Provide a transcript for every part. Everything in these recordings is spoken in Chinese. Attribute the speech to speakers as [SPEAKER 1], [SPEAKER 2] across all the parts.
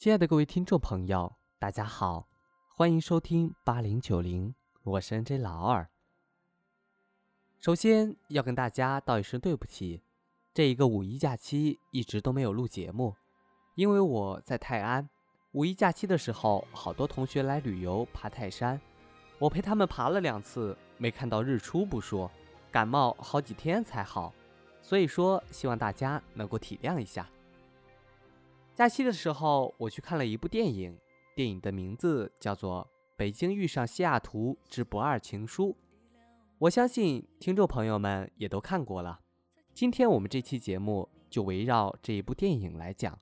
[SPEAKER 1] 亲爱的各位听众朋友，大家好，欢迎收听八零九零，我是 N J 老二。首先要跟大家道一声对不起，这一个五一假期一直都没有录节目，因为我在泰安。五一假期的时候，好多同学来旅游爬泰山，我陪他们爬了两次，没看到日出不说，感冒好几天才好，所以说希望大家能够体谅一下。假期的时候，我去看了一部电影，电影的名字叫做《北京遇上西雅图之不二情书》。我相信听众朋友们也都看过了。今天我们这期节目就围绕这一部电影来讲。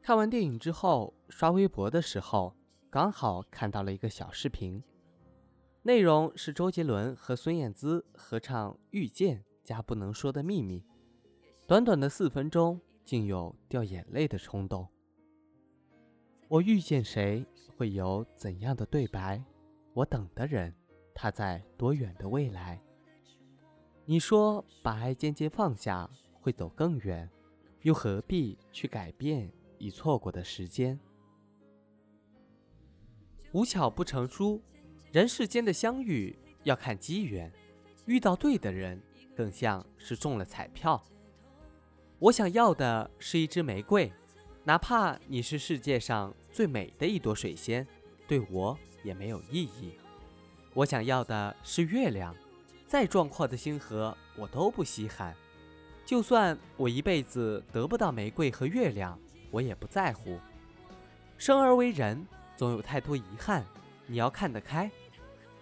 [SPEAKER 1] 看完电影之后，刷微博的时候，刚好看到了一个小视频，内容是周杰伦和孙燕姿合唱《遇见》加《不能说的秘密》。短短的四分钟，竟有掉眼泪的冲动。我遇见谁，会有怎样的对白？我等的人，他在多远的未来？你说把爱渐渐放下，会走更远，又何必去改变已错过的时间？无巧不成书，人世间的相遇要看机缘，遇到对的人，更像是中了彩票。我想要的是一支玫瑰，哪怕你是世界上最美的一朵水仙，对我也没有意义。我想要的是月亮，再壮阔的星河我都不稀罕。就算我一辈子得不到玫瑰和月亮，我也不在乎。生而为人，总有太多遗憾，你要看得开。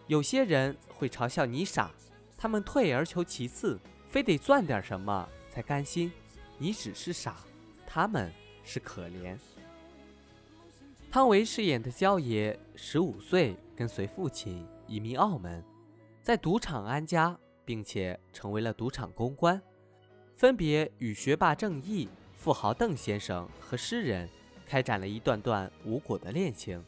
[SPEAKER 1] 有些人会嘲笑你傻，他们退而求其次，非得赚点什么才甘心。你只是傻，他们是可怜。汤唯饰演的焦爷，十五岁跟随父亲移民澳门，在赌场安家，并且成为了赌场公关，分别与学霸郑毅、富豪邓先生和诗人开展了一段段无果的恋情。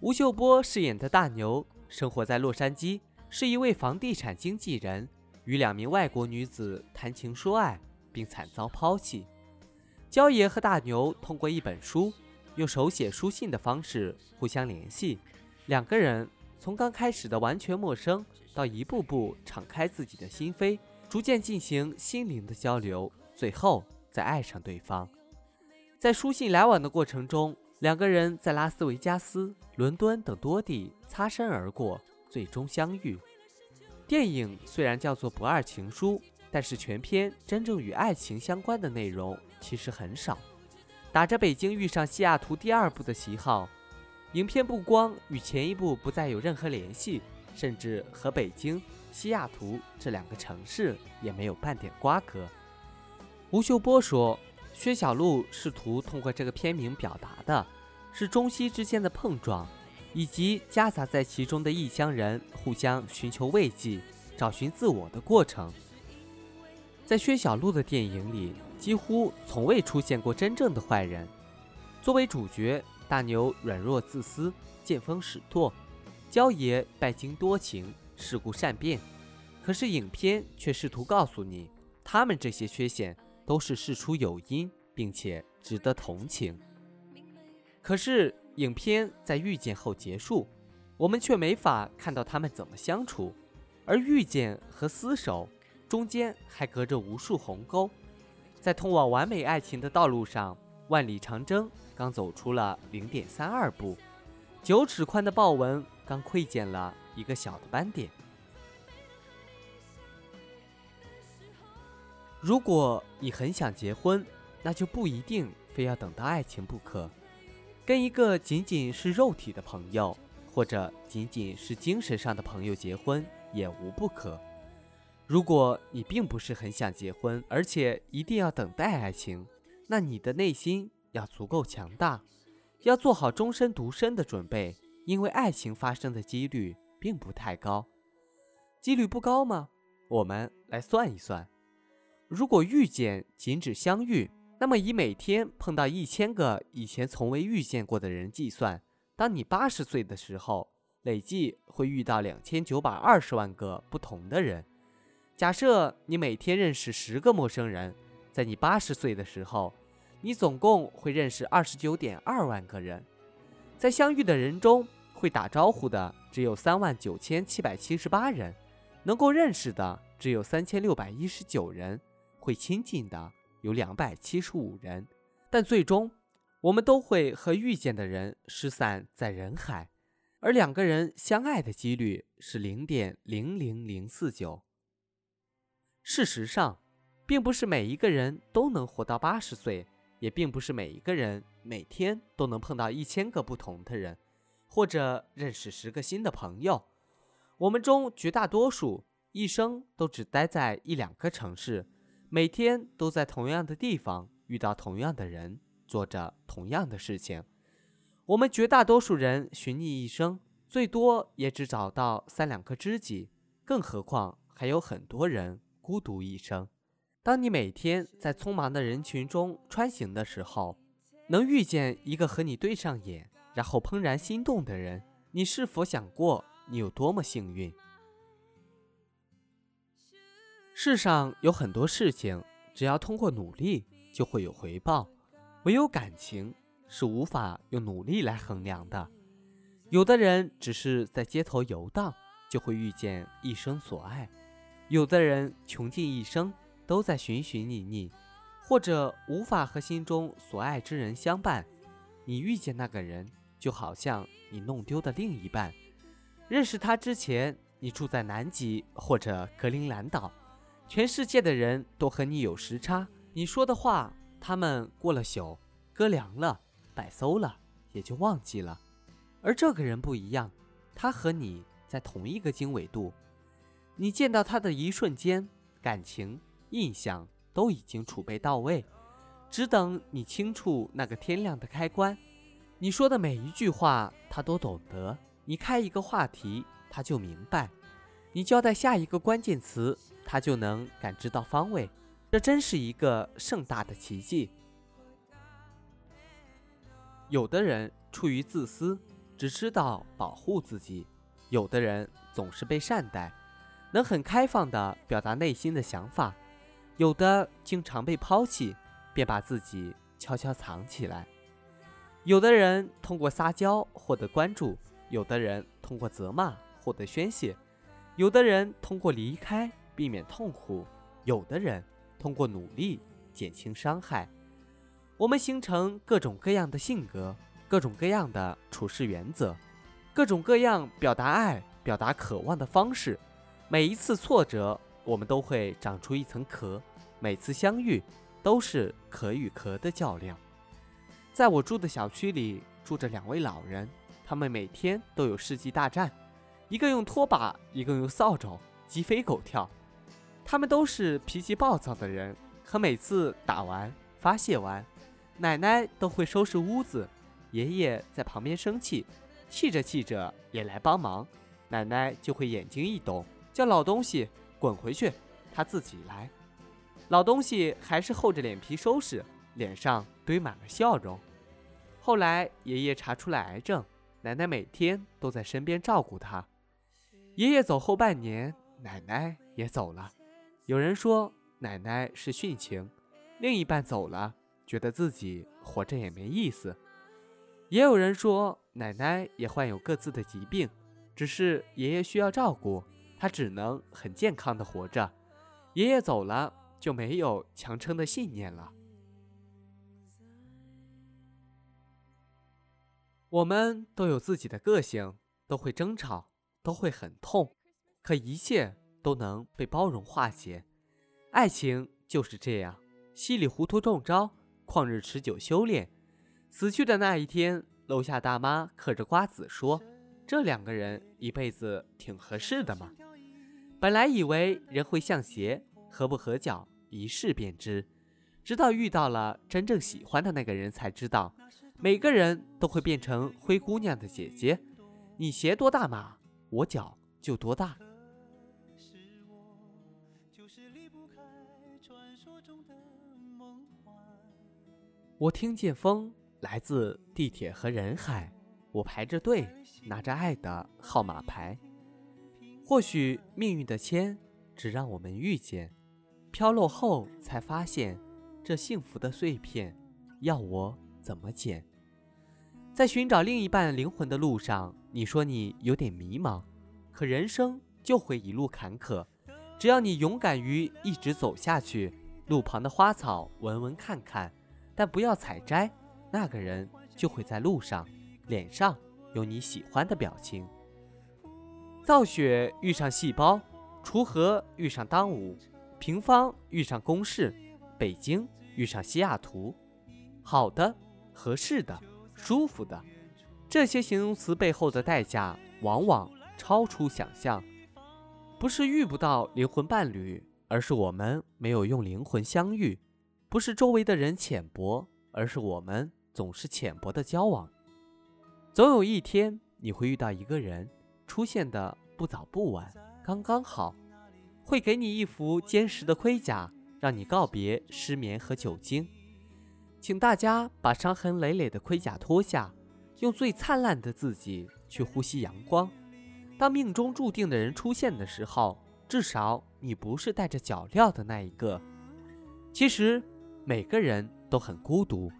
[SPEAKER 1] 吴秀波饰演的大牛，生活在洛杉矶，是一位房地产经纪人，与两名外国女子谈情说爱。并惨遭抛弃。焦爷和大牛通过一本书，用手写书信的方式互相联系。两个人从刚开始的完全陌生，到一步步敞开自己的心扉，逐渐进行心灵的交流，最后再爱上对方。在书信来往的过程中，两个人在拉斯维加斯、伦敦等多地擦身而过，最终相遇。电影虽然叫做《不二情书》。但是全片真正与爱情相关的内容其实很少。打着《北京遇上西雅图》第二部的旗号，影片不光与前一部不再有任何联系，甚至和北京、西雅图这两个城市也没有半点瓜葛。吴秀波说：“薛晓路试图通过这个片名表达的是中西之间的碰撞，以及夹杂在其中的异乡人互相寻求慰藉、找寻自我的过程。”在薛晓路的电影里，几乎从未出现过真正的坏人。作为主角，大牛软弱自私、见风使舵；焦爷拜金多情、世故善变。可是影片却试图告诉你，他们这些缺陷都是事出有因，并且值得同情。可是影片在遇见后结束，我们却没法看到他们怎么相处，而遇见和厮守。中间还隔着无数鸿沟，在通往完美爱情的道路上，万里长征刚走出了零点三二步，九尺宽的豹纹刚窥见了一个小的斑点。如果你很想结婚，那就不一定非要等到爱情不可，跟一个仅仅是肉体的朋友，或者仅仅是精神上的朋友结婚也无不可。如果你并不是很想结婚，而且一定要等待爱情，那你的内心要足够强大，要做好终身独身的准备，因为爱情发生的几率并不太高。几率不高吗？我们来算一算。如果遇见仅指相遇，那么以每天碰到一千个以前从未遇见过的人计算，当你八十岁的时候，累计会遇到两千九百二十万个不同的人。假设你每天认识十个陌生人，在你八十岁的时候，你总共会认识二十九点二万个人。在相遇的人中，会打招呼的只有三万九千七百七十八人，能够认识的只有三千六百一十九人，会亲近的有两百七十五人。但最终，我们都会和遇见的人失散在人海，而两个人相爱的几率是零点零零零四九。事实上，并不是每一个人都能活到八十岁。也并不是每一个人每天都能碰到一千个不同的人，或者认识十个新的朋友。我们中绝大多数一生都只待在一两个城市，每天都在同样的地方遇到同样的人，做着同样的事情。我们绝大多数人寻觅一生，最多也只找到三两个知己，更何况还有很多人孤独一生。当你每天在匆忙的人群中穿行的时候，能遇见一个和你对上眼，然后怦然心动的人，你是否想过你有多么幸运？世上有很多事情，只要通过努力就会有回报，唯有感情是无法用努力来衡量的。有的人只是在街头游荡，就会遇见一生所爱；有的人穷尽一生。都在寻寻觅觅，或者无法和心中所爱之人相伴。你遇见那个人，就好像你弄丢的另一半。认识他之前，你住在南极或者格陵兰岛，全世界的人都和你有时差。你说的话，他们过了宿，搁凉了，摆馊了，也就忘记了。而这个人不一样，他和你在同一个经纬度。你见到他的一瞬间，感情。印象都已经储备到位，只等你轻触那个天亮的开关。你说的每一句话，他都懂得；你开一个话题，他就明白；你交代下一个关键词，他就能感知到方位。这真是一个盛大的奇迹。有的人出于自私，只知道保护自己；有的人总是被善待，能很开放地表达内心的想法。有的经常被抛弃，便把自己悄悄藏起来；有的人通过撒娇获得关注，有的人通过责骂获得宣泄，有的人通过离开避免痛苦，有的人通过努力减轻伤害。我们形成各种各样的性格，各种各样的处事原则，各种各样表达爱、表达渴望的方式。每一次挫折。我们都会长出一层壳，每次相遇都是壳与壳的较量。在我住的小区里住着两位老人，他们每天都有世纪大战，一个用拖把，一个用扫帚，鸡飞狗跳。他们都是脾气暴躁的人，可每次打完发泄完，奶奶都会收拾屋子，爷爷在旁边生气，气着气着也来帮忙，奶奶就会眼睛一抖，叫老东西。滚回去，他自己来。老东西还是厚着脸皮收拾，脸上堆满了笑容。后来爷爷查出了癌症，奶奶每天都在身边照顾他。爷爷走后半年，奶奶也走了。有人说奶奶是殉情，另一半走了，觉得自己活着也没意思。也有人说奶奶也患有各自的疾病，只是爷爷需要照顾。他只能很健康的活着，爷爷走了就没有强撑的信念了。我们都有自己的个性，都会争吵，都会很痛，可一切都能被包容化解。爱情就是这样，稀里糊涂中招，旷日持久修炼。死去的那一天，楼下大妈嗑着瓜子说：“这两个人一辈子挺合适的嘛。”本来以为人会像鞋，合不合脚一试便知，直到遇到了真正喜欢的那个人，才知道，每个人都会变成灰姑娘的姐姐。你鞋多大码，我脚就多大。我听见风来自地铁和人海，我排着队，拿着爱的号码牌。或许命运的签只让我们遇见，飘落后才发现，这幸福的碎片要我怎么捡？在寻找另一半灵魂的路上，你说你有点迷茫，可人生就会一路坎坷。只要你勇敢于一直走下去，路旁的花草闻闻看看，但不要采摘，那个人就会在路上，脸上有你喜欢的表情。造血遇上细胞，锄禾遇上当午，平方遇上公式，北京遇上西雅图，好的，合适的。舒服的，这些形容词背后的代价往往超出想象。不是遇不到灵魂伴侣，而是我们没有用灵魂相遇；不是周围的人浅薄，而是我们总是浅薄的交往。总有一天，你会遇到一个人，出现的不早不晚，刚刚好，会给你一副坚实的盔甲，让你告别失眠和酒精。请大家把伤痕累累的盔甲脱下，用最灿烂的自己去呼吸阳光。当命中注定的人出现的时候，至少你不是带着脚镣的那一个。其实每个人都很孤独，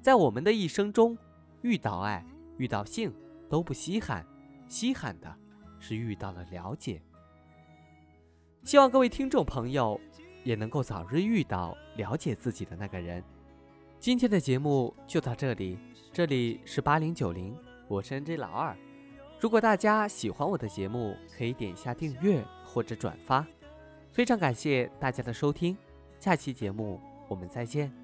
[SPEAKER 1] 在我们的一生中，遇到爱、遇到性都不稀罕，稀罕的是遇到了了解。希望各位听众朋友也能够早日遇到了解自己的那个人。今天的节目就到这里，这里是八零九零，我是 NJ 老二。如果大家喜欢我的节目，可以点一下订阅或者转发，非常感谢大家的收听，下期节目我们再见。